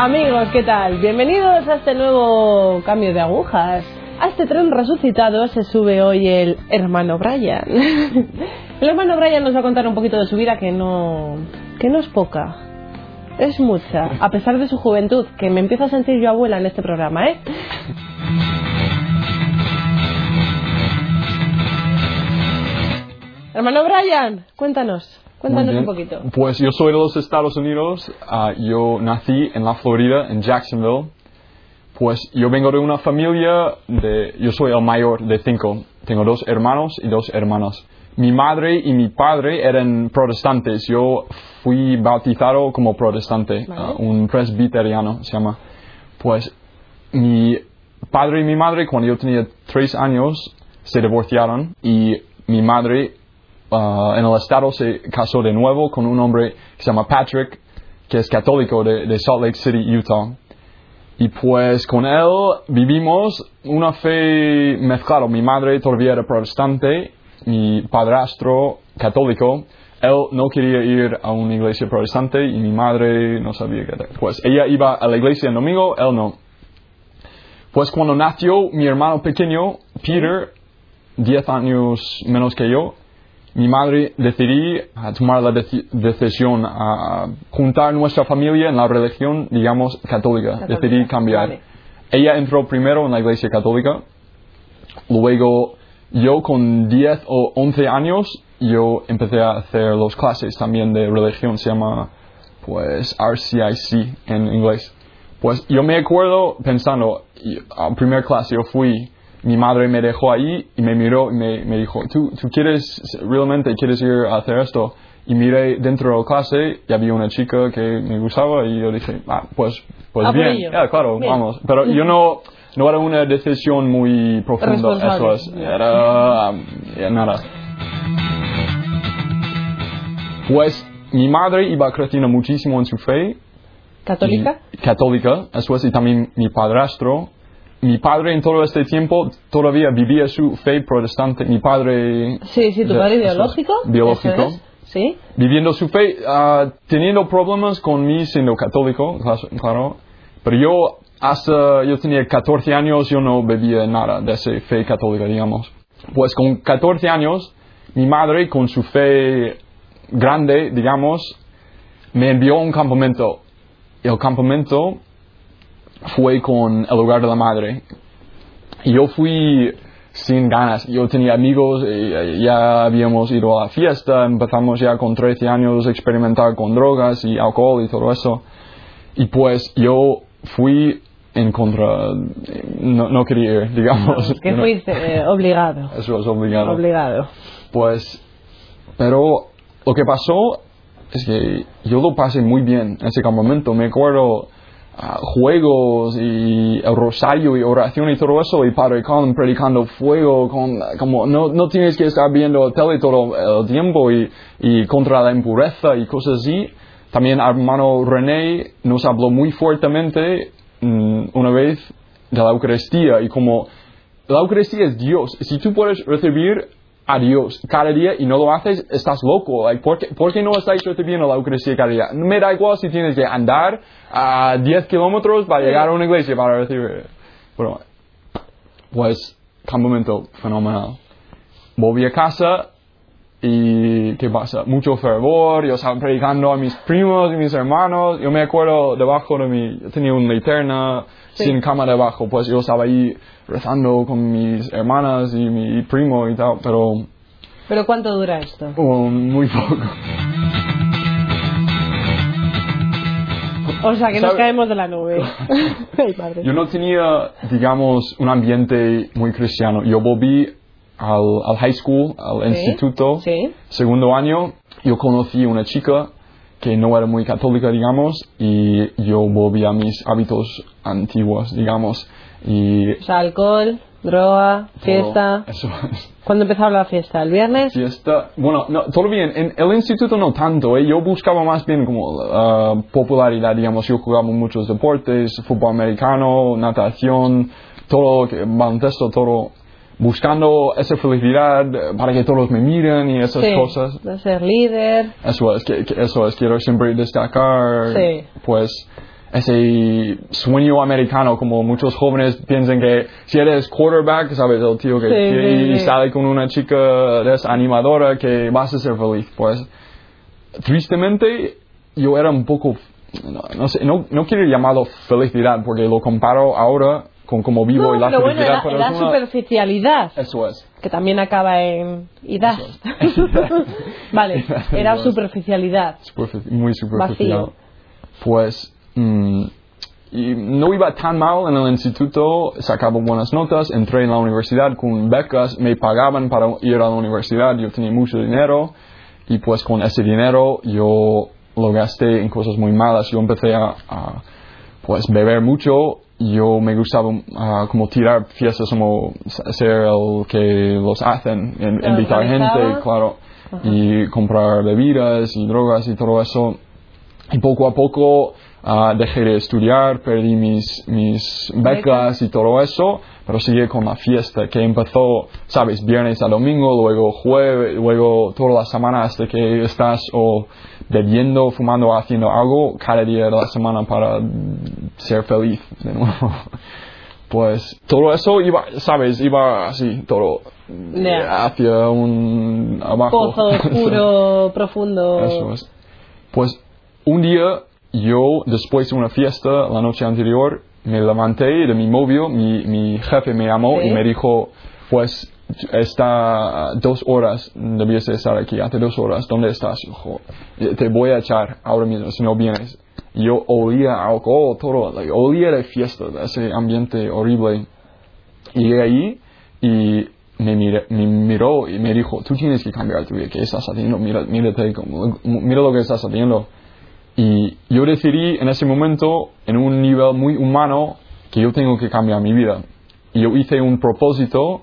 Amigos, ¿qué tal? Bienvenidos a este nuevo cambio de agujas. A este tren resucitado se sube hoy el hermano Brian. el hermano Brian nos va a contar un poquito de su vida que no, que no es poca. Es mucha, a pesar de su juventud, que me empiezo a sentir yo abuela en este programa, ¿eh? Hermano Brian, cuéntanos. Cuéntanos un poquito. Pues yo soy de los Estados Unidos. ah, yo nací en la Florida, en Jacksonville. Pues yo vengo de una familia de. Yo soy el mayor de cinco. Tengo dos hermanos y dos hermanas. Mi madre y mi padre eran protestantes. Yo fui bautizado como protestante, Vale. ah, un presbiteriano se llama. Pues mi padre y mi madre, cuando yo tenía tres años, se divorciaron y mi madre ah, en el estado se casó de nuevo con un hombre que se llama Patrick, que es católico de, de Salt Lake City, Utah. Y pues con él vivimos una fe mezclada. Mi madre todavía era protestante, mi padrastro católico. Él no quería ir a una iglesia protestante y mi madre no sabía qué hacer. Pues ella iba a la iglesia el domingo, él no. Pues cuando nació mi hermano pequeño, Peter, 10 años menos que yo, mi madre decidí tomar la deci- decisión a juntar nuestra familia en la religión, digamos, católica. Católica, Decidí cambiar. vale. Ella entró primero en la iglesia católica, luego yo con 10 o 11 años, yo empecé a hacer las clases también de religión, se llama pues RCIC en inglés. Pues yo me acuerdo pensando, a primer clase yo fui, mi madre me dejó ahí y me miró y me, me dijo, ¿Tú, ¿tú quieres, realmente quieres ir a hacer esto? Y miré dentro de la clase y había una chica que me gustaba y yo dije, ah, pues, pues Ah, bien. Ya, claro, Bien. vamos. Pero yo no, no era una decisión muy profunda, eso es, era, ya nada. Pues mi madre iba creciendo muchísimo en su fe, ¿Católica? y- católica, eso es, y también mi padrastro. Mi padre en todo este tiempo todavía vivía su fe protestante. Mi padre... Sí, sí, tu padre. Biológico. eso es, Sí. Viviendo su fe, ah, teniendo problemas con mí siendo católico, claro. Pero yo, hasta yo tenía 14 años, yo no bebía nada de esa fe católica, digamos. Pues con 14 años, mi madre, con su fe grande, digamos, me envió a un campamento. El campamento fue con el hogar de la madre. Y yo fui sin ganas. Yo tenía amigos, eh, ya habíamos ido a la fiesta, empezamos ya con 13 años a experimentar con drogas y alcohol y todo eso. Y pues yo fui en contra, no, no quería ir, digamos. Que No, fuiste eh, obligado. Eso es obligado. Obligado. Pues, pero lo que pasó es que yo lo pasé muy bien en ese campamento. Me acuerdo ah, juegos y el rosario y oración y todo eso. Y Padre Colin predicando fuego, con, como no, no tienes que estar viendo tele todo el tiempo y, y contra la impureza y cosas así. También hermano René nos habló muy fuertemente mm, una vez de la Eucaristía y como la Eucaristía es Dios. Si tú puedes recibir a cada día y no lo haces, estás loco. Like, ¿por, qué, por qué no estáis recibiendo la Eucaristía cada día? Me da igual si tienes que andar a 10 kilómetros para llegar a una iglesia para recibir. Bueno, pues, campamento fenomenal. Volví a casa y ¿qué pasa? Mucho fervor, yo estaba predicando a mis primos y mis hermanos, yo me acuerdo debajo de mi, yo tenía una linterna Sí. sin cama debajo, pues yo estaba ahí rezando con mis hermanas y mi primo y tal, pero ¿Pero cuánto dura esto? oh, muy poco. O sea, que nos ¿Sabe? caemos de la nube. Ay. Yo no tenía, digamos, un ambiente muy cristiano. Yo volví al, al high school, al Sí, instituto, sí. segundo año. Yo conocí una chica que no era muy católica, digamos, y yo volví a mis hábitos antiguos, digamos. Y O sea, alcohol, droga, fiesta. Eso es. ¿Cuándo empezaba la fiesta? ¿El viernes? Fiesta. Bueno, no, todo bien. En el instituto no tanto. ¿eh? Yo buscaba más bien como ah, popularidad, digamos. Yo jugaba muchos deportes, fútbol americano, natación, todo, baloncesto, todo. Buscando esa felicidad para que todos me miren y esas Sí, cosas. de ser líder. Eso es, que, eso es, quiero siempre destacar. Sí. Pues ese sueño americano, como muchos jóvenes piensan que si eres quarterback, sabes, el tío que Sí, sí, sale con una chica de esa animadora que vas a ser feliz. Pues, tristemente, yo era un poco, no, no sé, no, no quiero llamarlo felicidad, porque lo comparo ahora con cómo vivo y la pero bueno, era, pero una- superficialidad, Eso es. que también acaba en idad. Eso vale, era superficialidad. Superfici- muy superficial. Vacío. Pues mm, y no iba tan mal en el instituto, sacaba buenas notas, entré en la universidad con becas, me pagaban para ir a la universidad, yo tenía mucho dinero y pues con ese dinero yo lo gasté en cosas muy malas. Yo empecé a, a, pues beber mucho. Yo me gustaba ah, como tirar fiestas, como ser el que los hacen, en- ¿Te invitar gente, claro, y comprar bebidas y drogas y todo eso. Y poco a poco ah, dejé de estudiar, perdí mis, mis becas. y todo eso, pero seguí con la fiesta que empezó, sabes, viernes a domingo, luego jueves, luego toda la semana hasta que estás o bebiendo, fumando, haciendo algo cada día de la semana para ser feliz de nuevo. Pues todo eso iba, sabes, iba así, todo hacia un abajo. Pozo oscuro, profundo. Eso es. Pues un día yo, después de una fiesta la noche anterior, me levanté de mi móvil, mi, mi jefe me llamó Sí. y me dijo, pues está dos horas, debías de estar aquí, hace dos horas, ¿dónde estás? Yo, "Jo, te voy a echar ahora mismo si no vienes. Yo olía alcohol, todo, like, olía de fiesta, de ese ambiente horrible. Llegué ahí y me, miré- me miró y me dijo, tú tienes que cambiar tu vida, ¿qué estás haciendo? Mira, mírate, mira lo que estás haciendo. Y yo decidí en ese momento, en un nivel muy humano, que yo tengo que cambiar mi vida. Y yo hice un propósito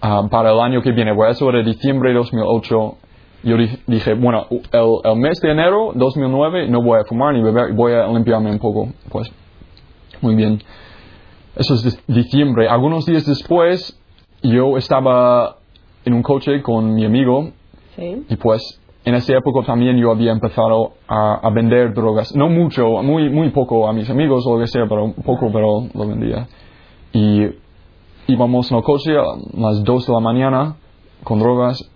ah, para el año que viene, pues eso era diciembre de 2008. Yo di- dije, bueno, el, el mes de enero 2009 no voy a fumar ni beber, voy a limpiarme un poco. Pues, muy bien. Eso es diciembre. Algunos días después, yo estaba en un coche con mi amigo Sí. y pues en esa época también yo había empezado a, a vender drogas. No mucho, muy, muy poco a mis amigos o lo que sea, pero poco, pero lo vendía. Y íbamos en el coche a las 2 de la mañana con drogas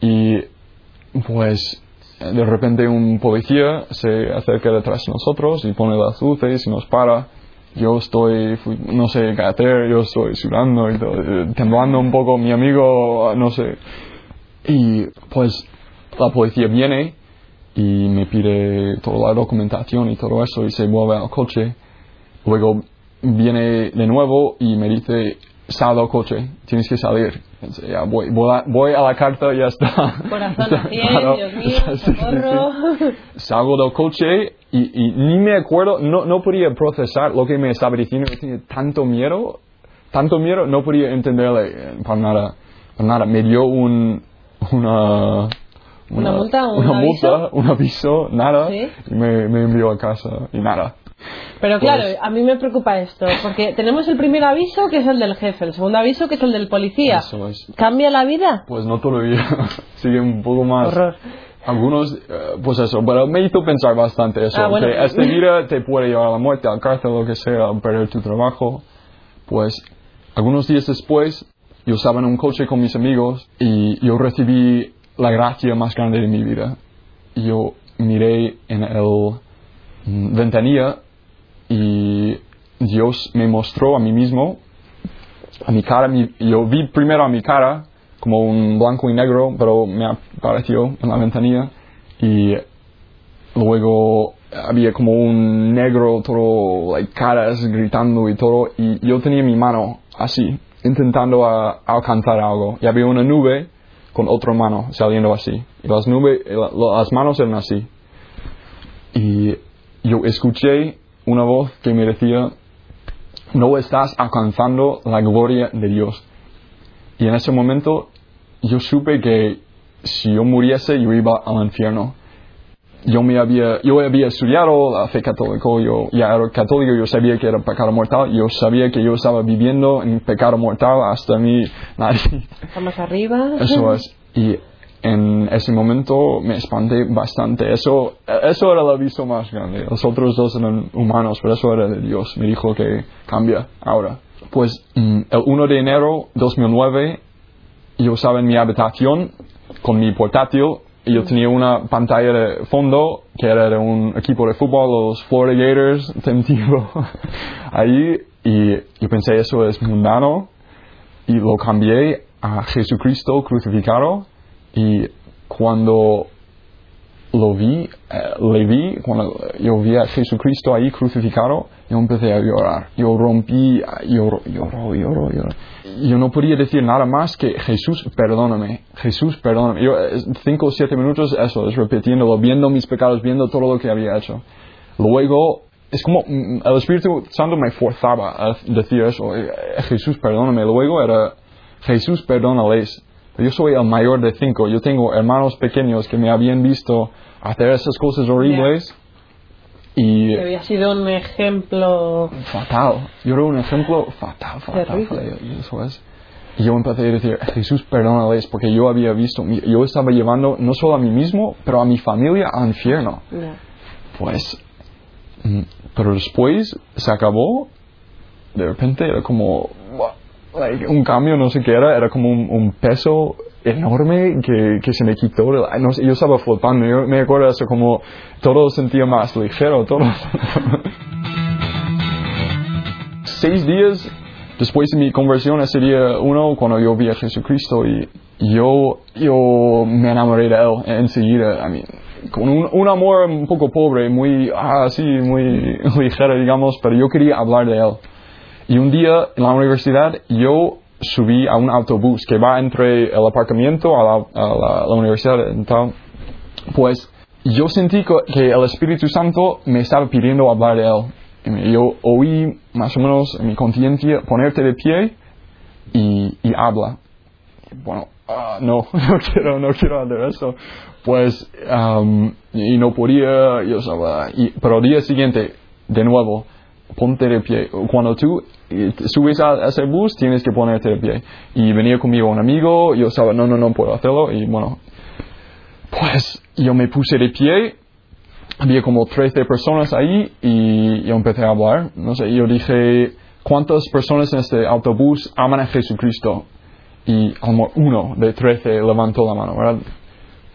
y pues de repente un policía se acerca detrás de nosotros y pone las luces y nos para. Yo estoy, no sé hacer, yo estoy sudando y todo, eh, temblando un poco, mi amigo, no sé. Y pues la policía viene y me pide toda la documentación y todo eso y se vuelve al coche. Luego viene de nuevo y me dice, sal del coche, tienes que salir. Entonces, ya voy, voy, a, voy a la carta y ya está. Corazón Está- a 100, claro. Dios mío, Sí, sí, sí. socorro. Salgo del coche y, y ni me acuerdo, no, no podía procesar lo que me estaba diciendo. Tenía tanto miedo, tanto miedo, no podía entenderle eh, para nada. Para nada. Me dio un, una, ¿Una multa? ¿Un una aviso? multa, un aviso, nada. Sí. Y me, me envió a casa y nada. Pero claro, Pues- a mí me preocupa esto, porque tenemos el primer aviso que es el del jefe, el segundo aviso que es el del policía. Eso es. ¿Cambia la vida? Pues no todavía. Sigue un poco más. Horror. Algunos, eh, pues eso, pero me hizo pensar bastante eso. Ah, bueno. que este vida te puede llevar a la muerte, al cárcel, lo que sea, a perder tu trabajo. Pues algunos días después, yo estaba en un coche con mis amigos y yo recibí la gracia más grande de mi vida. Yo miré en el ventanilla y Dios me mostró a mí mismo, a mi cara, yo vi primero a mi cara como un blanco y negro, pero me apareció en la ventanilla. Y luego había como un negro, todo, like, caras gritando y todo, y yo tenía mi mano así, intentando alcanzar algo, y había una nube con otra mano saliendo así, y las las manos eran así, y yo escuché una voz que me decía, no estás alcanzando la gloria de Dios. Y en ese momento yo supe que si yo muriese yo iba al infierno. Yo me había, yo había estudiado la fe católica, yo ya era católico, yo sabía que era pecado mortal, yo sabía que yo estaba viviendo en pecado mortal hasta mi nariz. Estamos arriba. Eso es. Y en ese momento me espanté bastante. Eso, eso era el aviso más grande. Los otros dos eran humanos, pero eso era de Dios. Me dijo que cambia ahora. Pues mm, el 1 de enero 2009 yo estaba en mi habitación con mi portátil y yo tenía una pantalla de fondo que era de un equipo de fútbol, los Florida Gators, tentivo, ahí. Y yo pensé eso es mundano y lo cambié a Jesucristo crucificado. Y cuando lo vi, eh, le vi, cuando yo vi a Jesucristo ahí crucificado, yo empecé a llorar. Yo rompí, lloro, lloro, lloro, lloro. Yo no podía decir nada más que Jesús, perdóname, Jesús, perdóname. Yo, eh, cinco o siete minutos, eso, es repitiéndolo, viendo mis pecados, viendo todo lo que había hecho. Luego, es como mm, el Espíritu Santo me forzaba a decir eso, eh, Jesús, perdóname. Luego era, Jesús, perdónales. Yo soy el mayor de cinco. Yo tengo hermanos pequeños que me habían visto hacer esas cosas horribles. Y Que había sido un ejemplo. fatal. Yo era un ejemplo fatal, fatal. Fatal, y eso es. Y yo empecé a decir, Jesús, perdónales, porque yo había visto, yo estaba llevando no solo a mí mismo, pero a mi familia al infierno. Ya. Pues, mm, pero después se acabó, de repente era como like, un cambio, no qué era, como un, un peso enorme que, que se me quitó, no sé, yo estaba flotando, yo me acuerdo eso como todo sentía más ligero, todo. Seis días después de mi conversión, ese día uno, cuando yo vi a Jesucristo y yo, yo me enamoré de él enseguida, I mean, con un, un amor un poco pobre, muy, ah, así, muy ligero, digamos, pero yo quería hablar de él. Y un día en la universidad yo subí a un autobús que va entre el aparcamiento a la, a la- la universidad tal. Pues yo sentí que el Espíritu Santo me estaba pidiendo hablar de él. Yo oí más o menos en mi conciencia ponerte de pie y, habla. Bueno, ah, no, no quiero, no quiero hacer eso. Pues, am, y no podía, yo estaba, y, pero al día siguiente, de nuevo, ponte de pie. Cuando tú eh, subes a, ese bus, tienes que ponerte de pie. Y venía conmigo un amigo, yo estaba, no, no, no puedo hacerlo, y bueno, pues yo me puse de pie, había como 13 personas ahí, y yo empecé a hablar, no sé, yo dije, ¿cuántas personas en este autobús aman a Jesucristo? Y mejor uno de 13 levantó la mano, ¿verdad?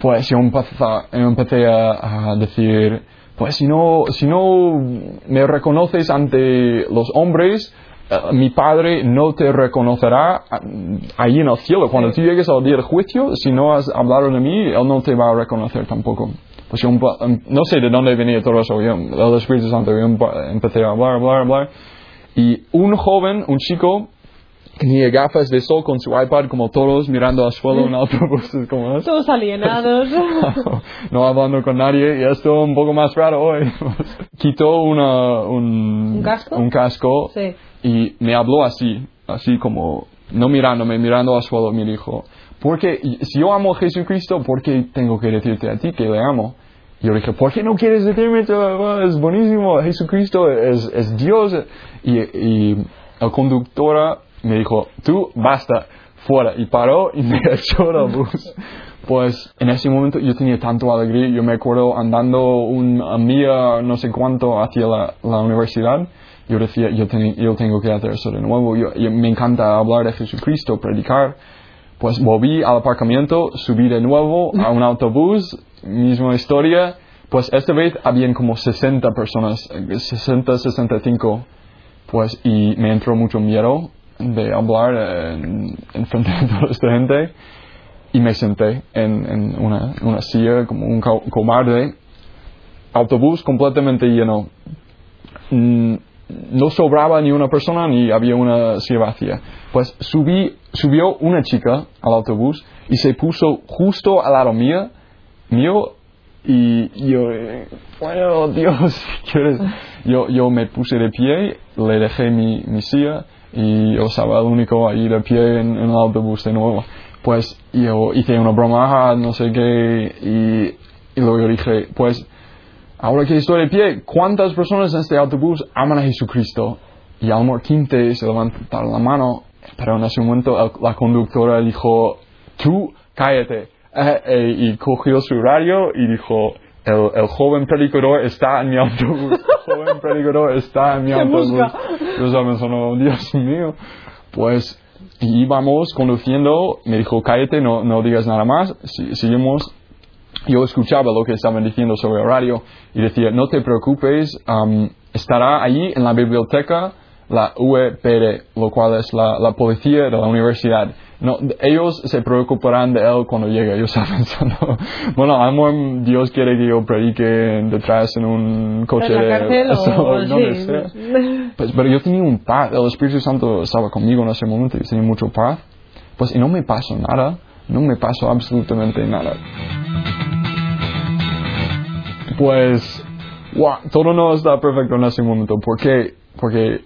Pues yo empecé, yo empecé a, a decir, pues si no, si no me reconoces ante los hombres, eh, mi Padre no te reconocerá ah, ahí en el cielo. Cuando tú llegues al día del juicio, si no has hablado de mí, Él no te va a reconocer tampoco. Pues yo em- no sé de dónde venía todo eso, yo, el Espíritu Santo, yo empe- empecé a hablar, hablar, hablar. Y un joven, un chico, tenía gafas de sol con su iPad como todos mirando al suelo en autobuses como. Todos alienados. no hablando con nadie y esto un poco más raro hoy. Quitó una, un, ¿Un casco? un casco Sí. y me habló así, así como, no mirándome, mirando al suelo, me dijo, porque si yo amo a Jesucristo, ¿por qué tengo que decirte a ti que le amo? Y yo dije, ¿por qué no quieres decirme? Es buenísimo, Jesucristo es, es Dios. Y, y el conductora me dijo, tú basta, fuera. Y paró y me echó del bus. Pues en ese momento yo tenía tanto alegría. Yo me acuerdo andando una milla, no sé cuánto, hacia la, la universidad. Yo decía, yo, ten- yo tengo que hacer eso de nuevo. Yo, yo- me encanta hablar de Jesucristo, predicar. Pues volví al aparcamiento, subí de nuevo a un autobús, misma historia. Pues esta vez habían como 60 personas, eh, 60, 65. Pues y me entró mucho miedo de hablar en, en frente de toda esta gente. Y me senté en, en una, una silla como un co- cobarde. Autobús completamente lleno. Mm, no sobraba ni una persona ni había una silla vacía. Pues subí, subió una chica al autobús y se puso justo al lado mía, mío, y yo, eh, bueno, Dios, ¿quieres? Yo, yo me puse de pie, le dejé mi, mi silla y yo estaba el único ahí de pie en, en el autobús de nuevo. Pues yo hice una broma, no sé qué, y, y luego yo dije, pues Ahora que estoy de pie, ¿cuántas personas en este autobús aman a Jesucristo? Y a lo mejor 15 se levantaron la mano, pero en ese momento el- la conductora dijo, tú cállate, eh, eh, y cogió su horario y dijo, el, el joven predicador está en mi autobús, el joven predicador está en mi autobús. Yo estaba pensando, "Oh, Dios mío, pues íbamos conduciendo, me dijo, cállate, no, no digas nada más, Si- seguimos. Yo escuchaba lo que estaban diciendo sobre horario y decía, no te preocupes, am, estará allí en la biblioteca la UEPR, lo cual es la, la policía de la universidad. No, ellos se preocuparán de él cuando llegue. Yo estaba pensando, bueno, amor, Dios quiere que yo predique detrás en un coche ¿En la de... cárcel o donde sí? sea. Pues, pero yo tenía un paz, el Espíritu Santo estaba conmigo en ese momento y tenía mucho paz. Pues y no me pasó nada, no me pasó absolutamente nada. Pues, wow, todo no está perfecto en ese momento. ¿Por qué? Porque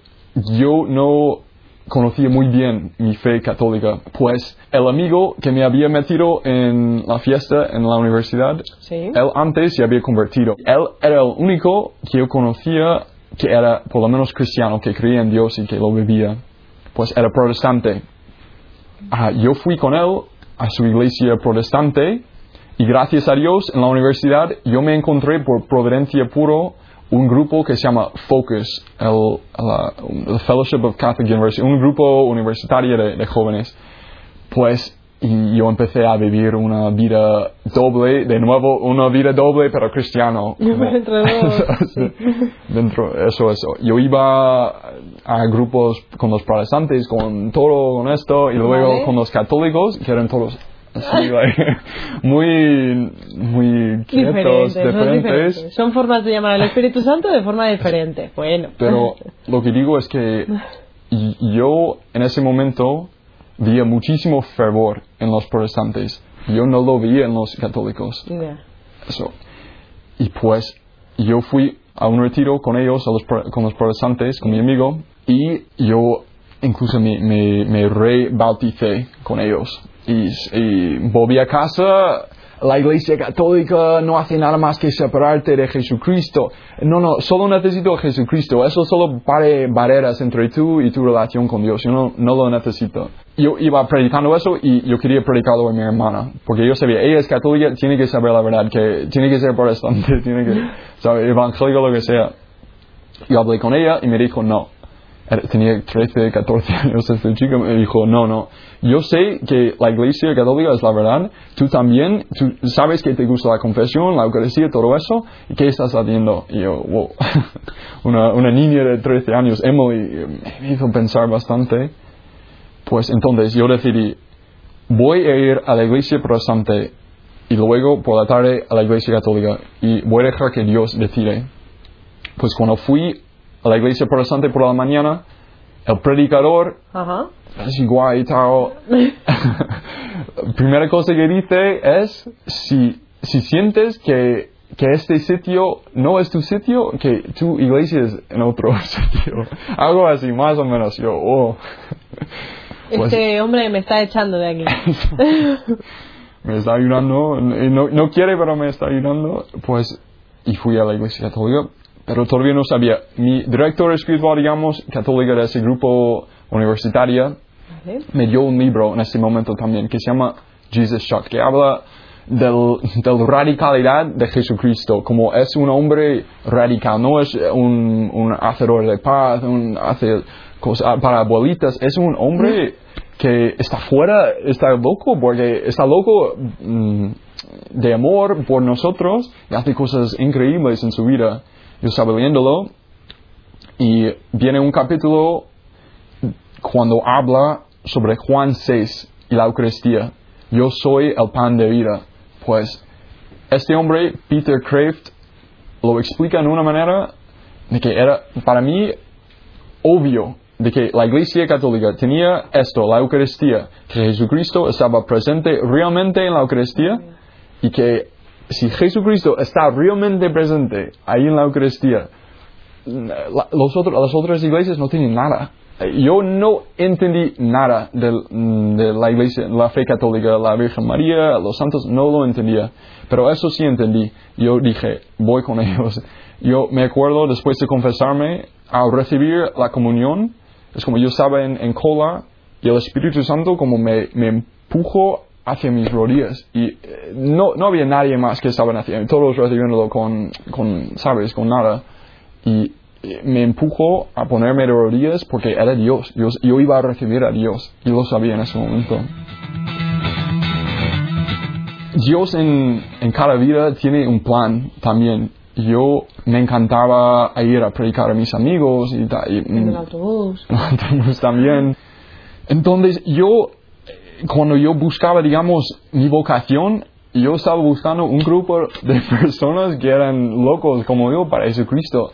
yo no conocía muy bien mi fe católica. Pues el amigo que me había metido en la fiesta en la universidad, Sí. él antes se había convertido. Él era el único que yo conocía que era por lo menos cristiano, que creía en Dios y que lo vivía. Pues era protestante. Ah, yo fui con él a su iglesia protestante y gracias a Dios en la universidad yo me encontré por providencia puro un grupo que se llama Focus, el, la- el Fellowship of Catholic University, un grupo universitario de, de jóvenes. Pues y yo empecé a vivir una vida doble, de nuevo una vida doble pero cristiano. como- sí. dentro eso eso yo iba a grupos con los protestantes con todo con esto y luego Vale. con los católicos que eran todos muy muy quietos Diferentes, son diferentes diferentes. Son formas de llamar al Espíritu Santo de forma diferente. Bueno. pero lo que digo es que yo en ese momento veía muchísimo fervor en los protestantes yo no lo veía en los católicos Ya. eso. Y pues yo fui a un retiro con ellos, a los con los protestantes, con mi amigo, y yo incluso me, me, me rebauticé con ellos. Y, y volví a casa, la iglesia católica no hace nada más que separarte de Jesucristo. No, no, solo necesito a Jesucristo. Eso solo pare barreras entre tú y tu relación con Dios. Yo no, no lo necesito. Yo iba predicando eso y yo quería predicarlo a mi hermana. Porque yo sabía, ella es católica, tiene que saber la verdad, que tiene que ser protestante, tiene que saber evangélico, lo que sea. Yo hablé con ella y me dijo no. Tenía 13, 14 años este chico, me dijo, no, no, yo sé que la iglesia católica es la verdad, tú también, tú sabes que te gusta la confesión, la Eucaristía, todo eso, ¿y qué estás haciendo? Y yo, wow, una, una niña de 13 años, Emily, me hizo pensar bastante. Pues entonces yo decidí, voy a ir a la iglesia protestante y luego por la tarde a la iglesia católica y voy a dejar que Dios decide. Pues cuando fui a la iglesia protestante por la mañana, el predicador, Ajá. así guay y tal, primera cosa que dice es, si, si sientes que, que este sitio no es tu sitio, que tu iglesia es en otro sitio. Algo así, más o menos. Yo, oh. Pues- Este hombre me está echando de aquí. me está ayudando, no, no quiere, pero me está ayudando, pues, y fui a la iglesia católica, pero todavía no sabía. Mi director espiritual, digamos, católica de ese grupo universitario, Vale. me dio un libro en ese momento también que se llama Jesus Shock, que habla del, de la radicalidad de Jesucristo, como es un hombre radical, no es un, un hacedor de paz, un hace cosas para abuelitas, es un hombre que está fuera, está loco, porque está loco mm, de amor por nosotros y hace cosas increíbles en su vida. Yo estaba leyéndolo y viene un capítulo cuando habla sobre Juan 6 y la Eucaristía. Yo soy el pan de vida. Pues este hombre, Peter Kraft, lo explica en una manera de que era para mí obvio de que la Iglesia Católica tenía esto, la Eucaristía, que Jesucristo estaba presente realmente en la Eucaristía y que si Jesucristo está realmente presente ahí en la Eucaristía, la- los las otras iglesias no tienen nada. Yo no entendí nada del- de, la iglesia, la fe católica, la Virgen María, los santos, no lo entendía. Pero eso sí entendí. Yo dije, voy con ellos. Yo me acuerdo después de confesarme, al recibir la comunión, es como yo estaba en, en cola y el Espíritu Santo como me, me empujó hacia mis rodillas y eh, no, no había nadie más que estaban haciendo, todos recibiéndolo con, con, ¿sabes?, con nada. Y eh, me empujó a ponerme de rodillas porque era Dios. Yo, yo iba a recibir a Dios y lo sabía en ese momento. Dios en, en cada vida tiene un plan también. Yo me encantaba ir a predicar a mis amigos y, y- En el autobús. en el autobús también. Entonces yo, cuando yo buscaba, digamos, mi vocación, yo estaba buscando un grupo de personas que eran locos como yo para Jesucristo.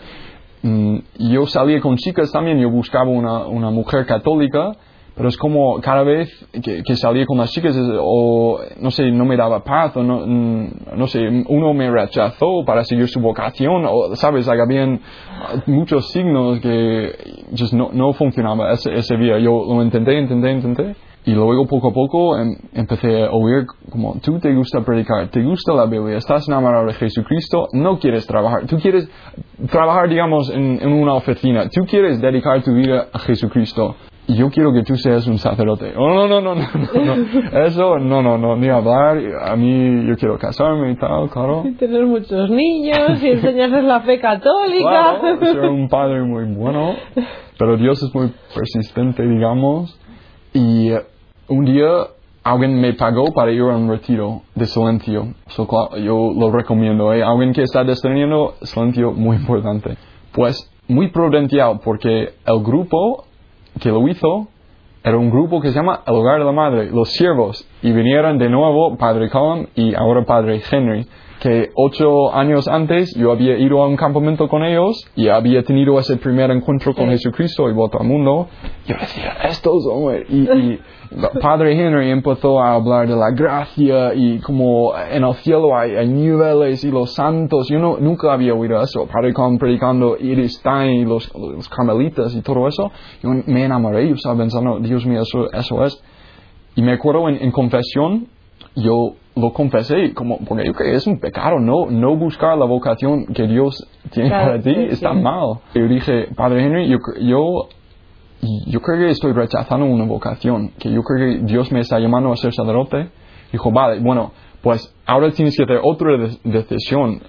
Mm, Yo salía con chicas también, yo buscaba una, una mujer católica, pero es como cada vez que, que salía con las chicas, o no sé, no me daba paz, o no, mm, no sé, uno me rechazó para seguir su vocación, o sabes, habían uh, muchos signos que just no, no funcionaba ese, ese día. Yo lo intenté, intenté, intenté. Y luego poco a poco em- empecé a oír como, tú te gusta predicar, te gusta la Biblia, estás enamorado de Jesucristo, no quieres trabajar, tú quieres trabajar, digamos, en, en una oficina, tú quieres dedicar tu vida a Jesucristo. Y yo quiero que tú seas un sacerdote. Oh, no, no, no, no, no, no. Eso, no, no, no, ni hablar. A mí, yo quiero casarme y tal, claro. Y tener muchos niños y enseñarles la fe católica. Claro, ser un padre muy bueno, pero Dios es muy persistente, digamos. Y eh, un día alguien me pagó para ir a un retiro de silencio. Yo lo recomiendo. ¿eh? Alguien que está descendiendo, silencio muy importante. Pues muy prudencial porque el grupo que lo hizo era un grupo que se llama El Hogar de la Madre, los siervos, y vinieron de nuevo Padre Colin y ahora Padre Henry, que ocho años antes yo había ido a un campamento con ellos y había tenido ese primer encuentro con. Jesucristo y vuelto al mundo. Yo decía, estos hombres, y, y Padre Henry empezó a hablar de la gracia y como en el cielo hay, hay niveles y los santos, yo no, nunca había oído eso. Padre Colin predicando Iris Stein y los, los carmelitas y todo eso, yo me enamoré, yo estaba pensando, Dios mío, eso, eso es. Y me acuerdo en, en confesión, yo lo confesé como, porque yo creo que es un pecado, no, no buscar la vocación que Dios tiene Claro, para ti, sí, está sí. mal. Yo dije, Padre Henry, yo, yo, yo creo que estoy rechazando una vocación, que yo creo que Dios me está llamando a ser sacerdote. Dijo, vale, bueno, pues ahora tienes que hacer otra de- decisión.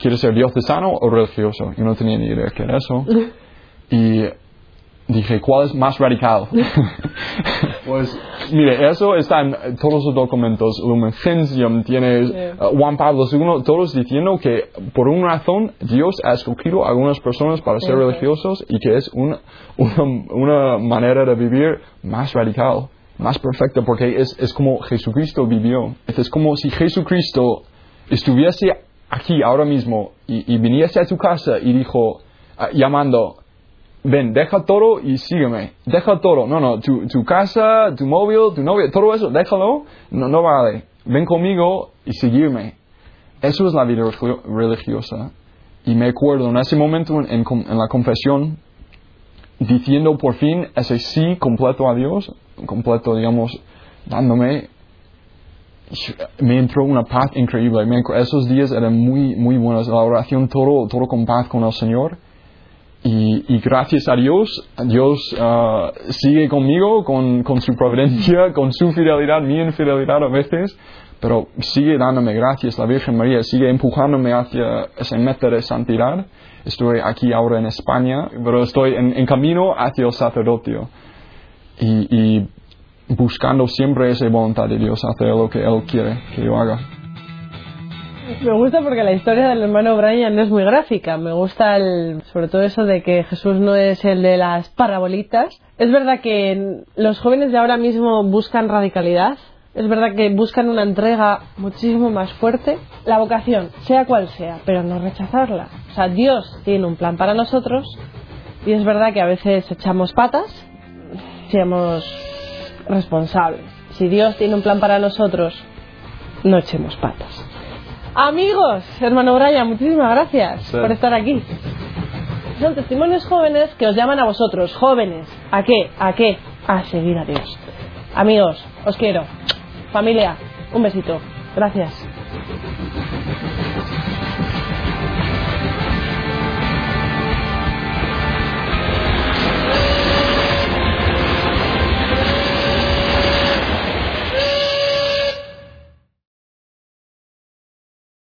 ¿Quieres ser diocesano o religioso? Yo no tenía ni idea qué era eso. Y dije, ¿cuál es más radical? pues, mire, eso está en todos los documentos. Lumen Gentium tiene Sí. eh, Juan Pablo II, todos diciendo que por una razón Dios ha escogido a algunas personas para ser religiosos y que es una, una, una manera de vivir más radical, más perfecta, porque es, es como Jesucristo vivió. Es como si Jesucristo estuviese aquí ahora mismo y, y viniese a tu casa y dijo, ah, llamando, ven, deja todo y sígueme. Deja todo. No, no, tu, casa, tu móvil, tu novia, todo eso, déjalo. No, no vale. Ven conmigo y seguirme. Eso es la vida religio- religiosa. Y me acuerdo en ese momento en, la confesión, diciendo por fin ese sí completo a Dios, completo, digamos, dándome, me entró una paz increíble. Me esos días eran muy, muy buenos. La oración, todo, todo con paz con el Señor. Y, y gracias a Dios, Dios ah, sigue conmigo con, con su providencia, con su fidelidad, mi infidelidad a veces, pero sigue dándome gracias. La Virgen María sigue empujándome hacia esa meta de santidad. Estoy aquí ahora en España, pero estoy en, en camino hacia el sacerdocio. Y, y buscando siempre esa voluntad de Dios, hacer lo que Él quiere que yo haga. Me gusta porque la historia del hermano Brian es muy gráfica. Me gusta el, sobre todo eso de que Jesús no es el de las parabolitas. Es verdad que los jóvenes de ahora mismo buscan radicalidad. Es verdad que buscan una entrega muchísimo más fuerte. La vocación, sea cual sea, pero no rechazarla. O sea, Dios tiene un plan para nosotros y es verdad que a veces echamos patas, seamos responsables. Si Dios tiene un plan para nosotros, no echemos patas. Amigos, hermano Brian, muchísimas gracias Sí. por estar aquí. Son testimonios jóvenes que os llaman a vosotros, jóvenes. ¿A qué? ¿A qué? A seguir a Dios. Amigos, os quiero. Familia, un besito. Gracias.